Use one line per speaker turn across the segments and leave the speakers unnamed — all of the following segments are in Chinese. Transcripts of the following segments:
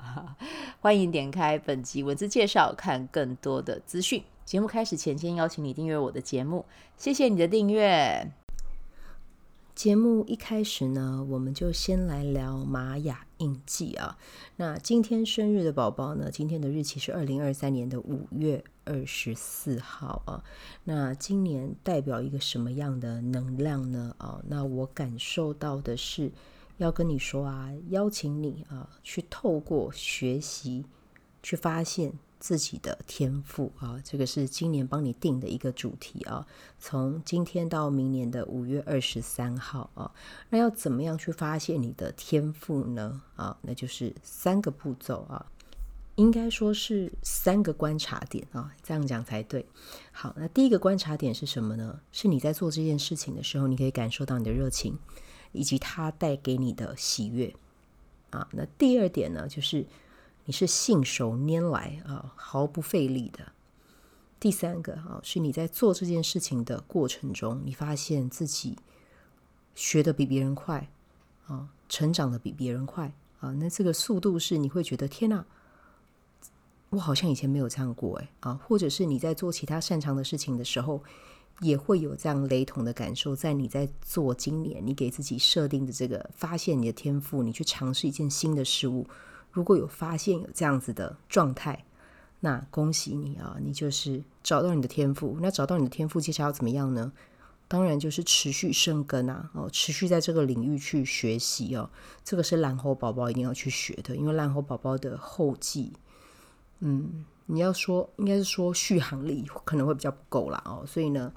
欢迎点开本集文字介绍，看更多的资讯。节目开始前，先邀请你订阅我的节目，谢谢你的订阅。节目一开始呢，我们就先来聊玛雅印记啊。那今天生日的宝宝呢，今天的日期是二零二三年的五月二十四号啊。那今年代表一个什么样的能量呢？啊，那我感受到的是。要跟你说啊，邀请你啊，去透过学习，去发现自己的天赋啊，这个是今年帮你定的一个主题啊。从今天到明年的五月二十三号啊，那要怎么样去发现你的天赋呢？啊，那就是三个步骤啊，应该说是三个观察点啊，这样讲才对。好，那第一个观察点是什么呢？是你在做这件事情的时候，你可以感受到你的热情。以及它带给你的喜悦啊，那第二点呢，就是你是信手拈来啊，毫不费力的。第三个啊，是你在做这件事情的过程中，你发现自己学得比别人快啊，成长得比别人快啊，那这个速度是你会觉得天哪，我好像以前没有这样过哎啊，或者是你在做其他擅长的事情的时候。也会有这样雷同的感受，在你在做今年你给自己设定的这个发现你的天赋，你去尝试一件新的事物，如果有发现有这样子的状态，那恭喜你啊，你就是找到你的天赋。那找到你的天赋，接下来要怎么样呢？当然就是持续生根啊，哦，持续在这个领域去学习哦。这个是蓝猴宝宝一定要去学的，因为蓝猴宝宝的后继，嗯。你要说，应该是说续航力可能会比较不够啦哦，所以呢，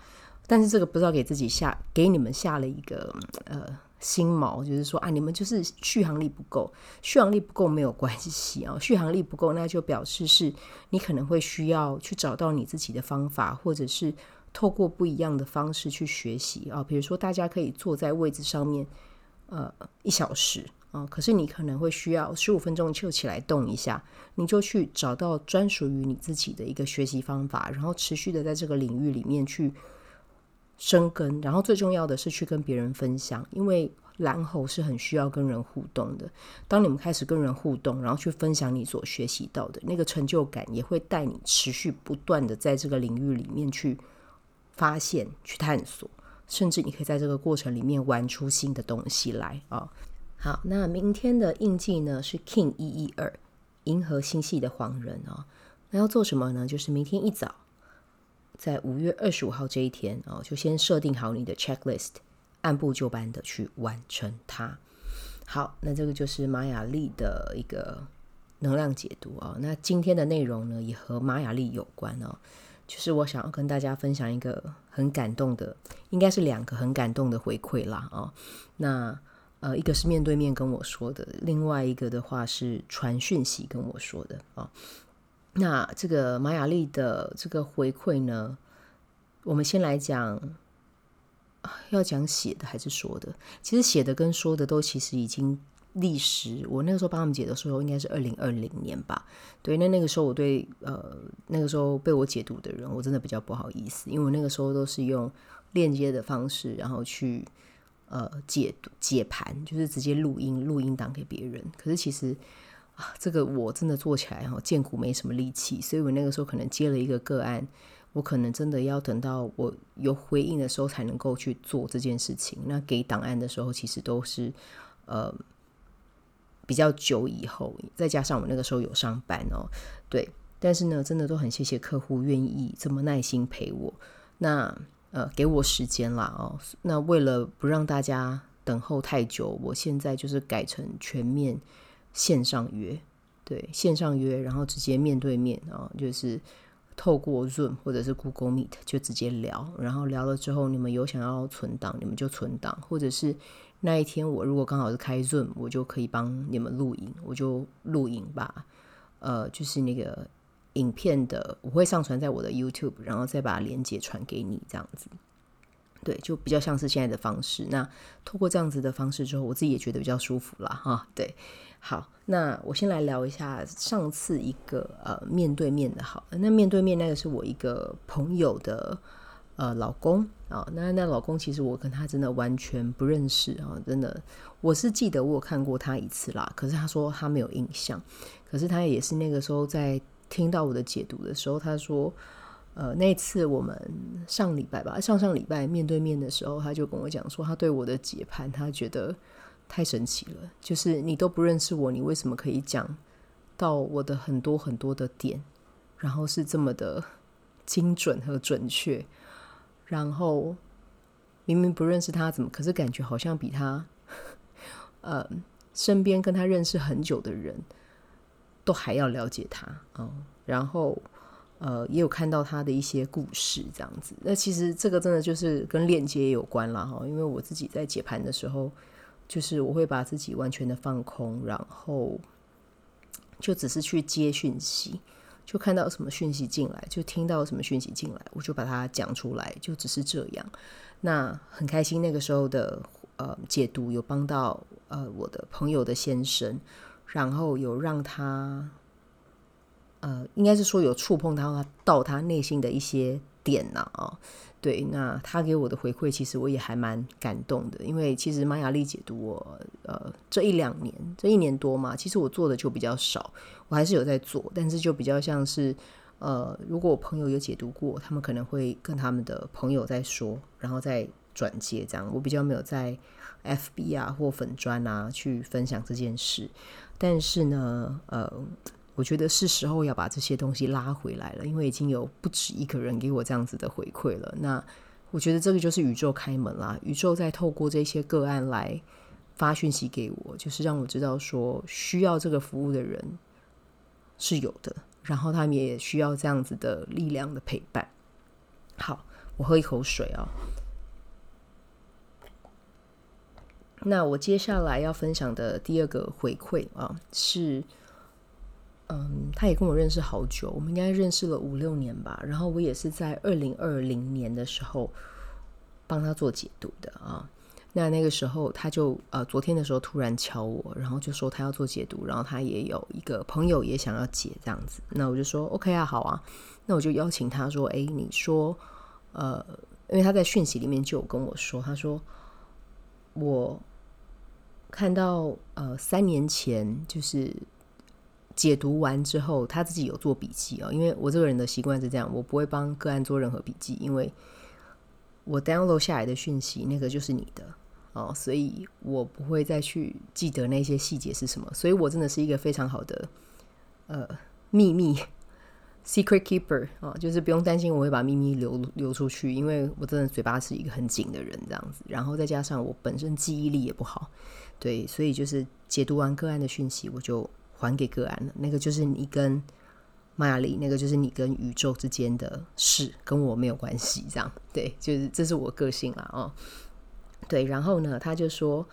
但是这个不知道给自己下给你们下了一个呃心锚，就是说啊，你们就是续航力不够，续航力不够没有关系啊，续航力不够那就表示是你可能会需要去找到你自己的方法，或者是透过不一样的方式去学习啊，比如说大家可以坐在位置上面呃一小时。啊，可是你可能会需要十五分钟就起来动一下，你就去找到专属于你自己的一个学习方法，然后持续的在这个领域里面去生根，然后最重要的是去跟别人分享，因为蓝猴是很需要跟人互动的。当你们开始跟人互动，然后去分享你所学习到的那个成就感，也会带你持续不断的在这个领域里面去发现、去探索，甚至你可以在这个过程里面玩出新的东西来啊。好，那明天的印记呢是 King 一一二，银河星系的黄人哦。那要做什么呢？就是明天一早，在五月二十五号这一天哦，就先设定好你的 checklist，按部就班的去完成它。好，那这个就是玛雅历的一个能量解读哦。那今天的内容呢，也和玛雅历有关哦。就是我想要跟大家分享一个很感动的，应该是两个很感动的回馈啦哦。那呃，一个是面对面跟我说的，另外一个的话是传讯息跟我说的啊、那这个玛雅丽的这个回馈呢，我们先来讲，要讲写的还是说的？其实写的跟说的都其实已经历时。我那个时候帮他们解的时候，应该是二零二零年吧。对，那那个时候我对呃那个时候被我解读的人，我真的比较不好意思，因为我那个时候都是用链接的方式，然后去。呃，解解盘就是直接录音，录音档给别人。可是其实啊，这个我真的做起来哈，荐骨没什么力气，所以我那个时候可能接了一个个案，我可能真的要等到我有回应的时候才能够去做这件事情。那给档案的时候，其实都是呃比较久以后，再加上我那个时候有上班哦，对。但是呢，真的都很谢谢客户愿意这么耐心陪我。那。呃，给我时间啦哦。那为了不让大家等候太久，我现在就是改成全面线上约，对，线上约，然后直接面对面啊，就是透过 Zoom 或者是 Google Meet 就直接聊，然后聊了之后，你们有想要存档，你们就存档，或者是那一天我如果刚好是开 Zoom，我就可以帮你们录影，我就录影吧。呃，就是那个影片的，我会上传在我的 YouTube，然后再把链接传给你，这样子。对，就比较像是现在的方式。那透过这样子的方式之后，我自己也觉得比较舒服啦。哈。对，好，那我先来聊一下上次一个呃面对面的，好，那面对面那个是我一个朋友的呃老公啊、哦，那那老公其实我跟他真的完全不认识啊、哦，真的，我是记得我有看过他一次啦，可是他说他没有印象，可是他也是那个时候在听到我的解读的时候，他说。呃，那次我们上礼拜吧，上上礼拜面对面的时候，他就跟我讲说，他对我的解盘，他觉得太神奇了。就是你都不认识我，你为什么可以讲到我的很多很多的点，然后是这么的精准和准确？然后明明不认识他，怎么可是感觉好像比他 呃身边跟他认识很久的人都还要了解他啊、哦？然后。呃，也有看到他的一些故事，这样子。那其实这个真的就是跟链接有关了哈。因为我自己在解盘的时候，就是我会把自己完全的放空，然后就只是去接讯息，就看到什么讯息进来，就听到什么讯息进来，我就把它讲出来，就只是这样。那很开心，那个时候的呃解读有帮到呃我的朋友的先生，然后有让他。呃，应该是说有触碰到他到他内心的一些点呐啊，对，那他给我的回馈，其实我也还蛮感动的，因为其实玛雅历解读我呃这一两年这一年多嘛，其实我做的就比较少，我还是有在做，但是就比较像是呃，如果我朋友有解读过，他们可能会跟他们的朋友在说，然后再转接这样，我比较没有在 FB 啊或粉砖啊去分享这件事，但是呢，呃。我觉得是时候要把这些东西拉回来了，因为已经有不止一个人给我这样子的回馈了。那我觉得这个就是宇宙开门啦，宇宙在透过这些个案来发讯息给我，就是让我知道说需要这个服务的人是有的，然后他们也需要这样子的力量的陪伴。好，我喝一口水啊。那我接下来要分享的第二个回馈啊是。嗯，他也跟我认识好久，我们应该认识了五六年吧。然后我也是在二零二零年的时候帮他做解读的啊。那那个时候他就呃，昨天的时候突然敲我，然后就说他要做解读，然后他也有一个朋友也想要解这样子。那我就说 OK 啊，好啊。那我就邀请他说，哎，你说呃，因为他在讯息里面就有跟我说，他说我看到呃三年前就是。解读完之后，他自己有做笔记啊，因为我这个人的习惯是这样，我不会帮个案做任何笔记，因为我 download 下来的讯息那个就是你的哦，所以我不会再去记得那些细节是什么，所以我真的是一个非常好的呃秘密 secret keeper 啊，就是不用担心我会把秘密流流出去，因为我真的嘴巴是一个很紧的人这样子，然后再加上我本身记忆力也不好，对，所以就是解读完个案的讯息我就。还给个案了，那个就是你跟玛雅历，那个就是你跟宇宙之间的事，跟我没有关系。这样对，就是这是我个性啦。哦。对，然后呢，他就说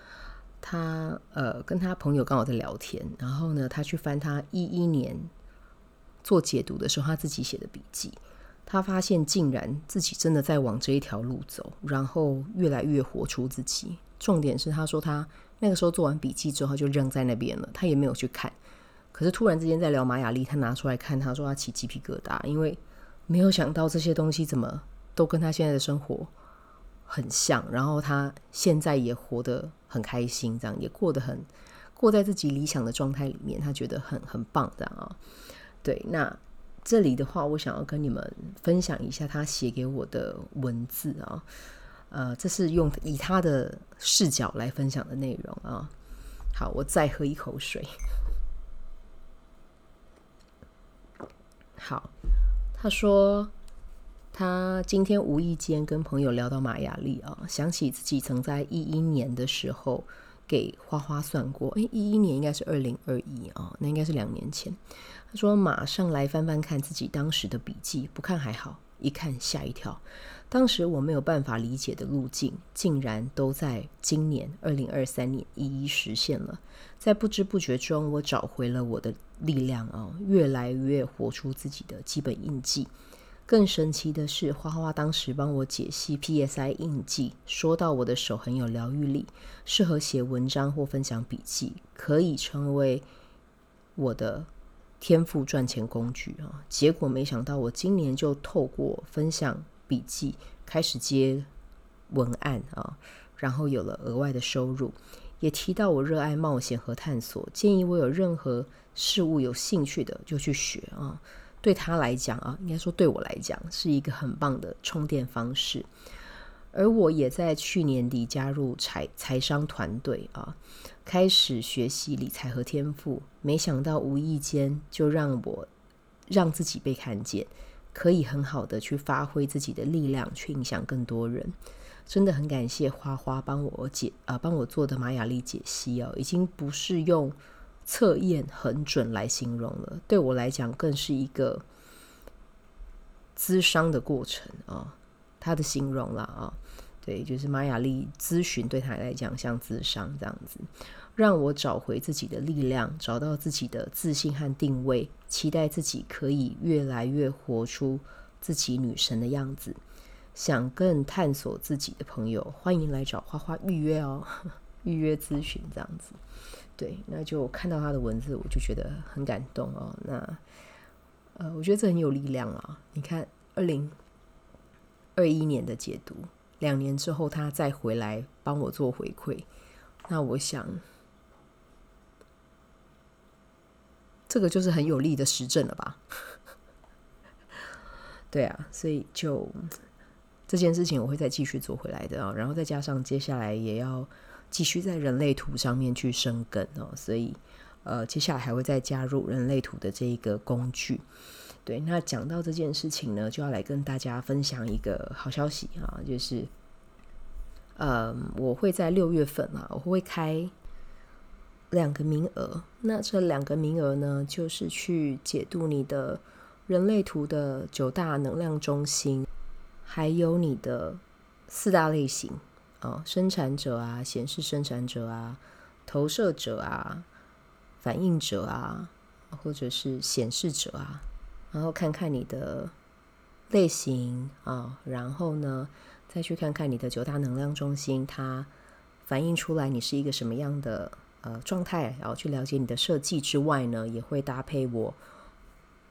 他呃跟他朋友刚好在聊天，然后呢，他去翻他一一年做解读的时候他自己写的笔记，他发现竟然自己真的在往这一条路走，然后越来越活出自己。重点是他说他那个时候做完笔记之后就扔在那边了，他也没有去看。可是突然之间在聊玛雅历，他拿出来看，他说他起鸡皮疙瘩，因为没有想到这些东西怎么都跟他现在的生活很像，然后他现在也活得很开心，这样也过得很过在自己理想的状态里面，他觉得很很棒这样啊。对，那这里的话，我想要跟你们分享一下他写给我的文字啊，呃，这是用以他的视角来分享的内容啊。好，我再喝一口水。好，他说他今天无意间跟朋友聊到玛雅历啊，想起自己曾在一一年的时候给花花算过，诶，一一年应该是二零二一啊，那应该是两年前。他说马上来翻翻看自己当时的笔记，不看还好，一看吓一跳。当时我没有办法理解的路径，竟然都在今年二零二三年一一实现了。在不知不觉中，我找回了我的力量啊，越来越活出自己的基本印记。更神奇的是，花花当时帮我解析 PSI 印记，说到我的手很有疗愈力，适合写文章或分享笔记，可以成为我的天赋赚钱工具啊。结果没想到，我今年就透过分享。笔记开始接文案啊，然后有了额外的收入，也提到我热爱冒险和探索，建议我有任何事物有兴趣的就去学啊。对他来讲啊，应该说对我来讲是一个很棒的充电方式。而我也在去年底加入财财商团队啊，开始学习理财和天赋，没想到无意间就让我让自己被看见。可以很好的去发挥自己的力量，去影响更多人。真的很感谢花花帮我解啊，帮我做的玛雅历解析哦，已经不是用测验很准来形容了，对我来讲更是一个咨商的过程啊。他的形容了啊，对，就是玛雅历咨询对他来讲像咨商这样子。让我找回自己的力量，找到自己的自信和定位，期待自己可以越来越活出自己女神的样子。想更探索自己的朋友，欢迎来找花花预约哦，预约咨询这样子。对，那就看到他的文字，我就觉得很感动哦。那呃，我觉得这很有力量啊。你看，二零二一年的解读，两年之后他再回来帮我做回馈，那我想。这个就是很有力的实证了吧？对啊，所以就这件事情我会再继续做回来的啊，然后再加上接下来也要继续在人类图上面去生根哦，所以呃，接下来还会再加入人类图的这一个工具。对，那讲到这件事情呢，就要来跟大家分享一个好消息啊，就是呃，我会在六月份啊，我会开。两个名额，那这两个名额呢，就是去解读你的人类图的九大能量中心，还有你的四大类型啊，生产者啊，显示生产者啊，投射者啊，反应者啊，或者是显示者啊，然后看看你的类型啊，然后呢，再去看看你的九大能量中心，它反映出来你是一个什么样的。呃，状态，然后去了解你的设计之外呢，也会搭配我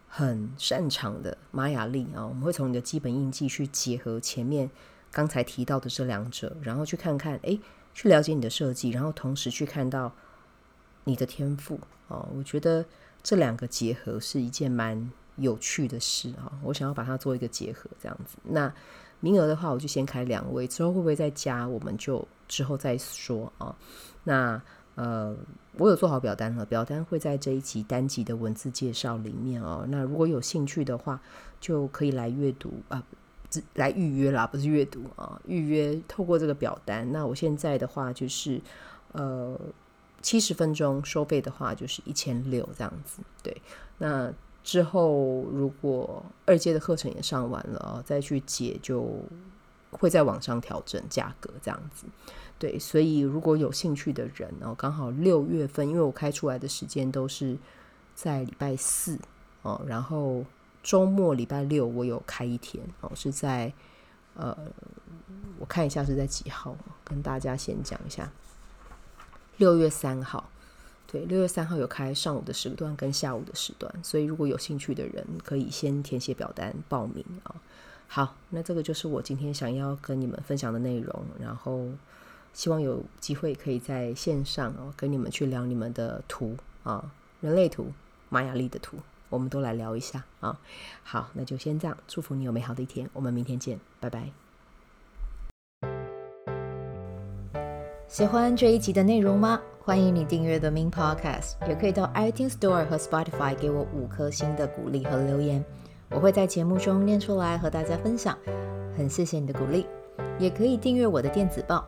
很擅长的玛雅历啊。我们会从你的基本印记去结合前面刚才提到的这两者，然后去看看，哎，去了解你的设计，然后同时去看到你的天赋啊。我觉得这两个结合是一件蛮有趣的事啊。我想要把它做一个结合，这样子。那名额的话，我就先开两位，之后会不会再加，我们就之后再说啊。那。呃，我有做好表单了，表单会在这一集单集的文字介绍里面哦。那如果有兴趣的话，就可以来阅读啊，来预约啦，不是阅读啊，预约透过这个表单。那我现在的话就是，呃，七十分钟收费的话就是一千六这样子。对，那之后如果二阶的课程也上完了啊，再去解就会在网上调整价格这样子。对，所以如果有兴趣的人哦，刚好六月份，因为我开出来的时间都是在礼拜四哦，然后周末礼拜六我有开一天哦，是在呃，我看一下是在几号，跟大家先讲一下，六月三号，对，六月三号有开上午的时段跟下午的时段，所以如果有兴趣的人可以先填写表单报名啊。好，那这个就是我今天想要跟你们分享的内容，然后。希望有机会可以在线上哦，跟你们去聊你们的图啊，人类图、玛雅历的图，我们都来聊一下啊。好，那就先这样，祝福你有美好的一天，我们明天见，拜拜。
喜欢这一集的内容吗？欢迎你订阅 The Min Podcast，也可以到 iTunes Store 和 Spotify 给我五颗星的鼓励和留言，我会在节目中念出来和大家分享。很谢谢你的鼓励，也可以订阅我的电子报。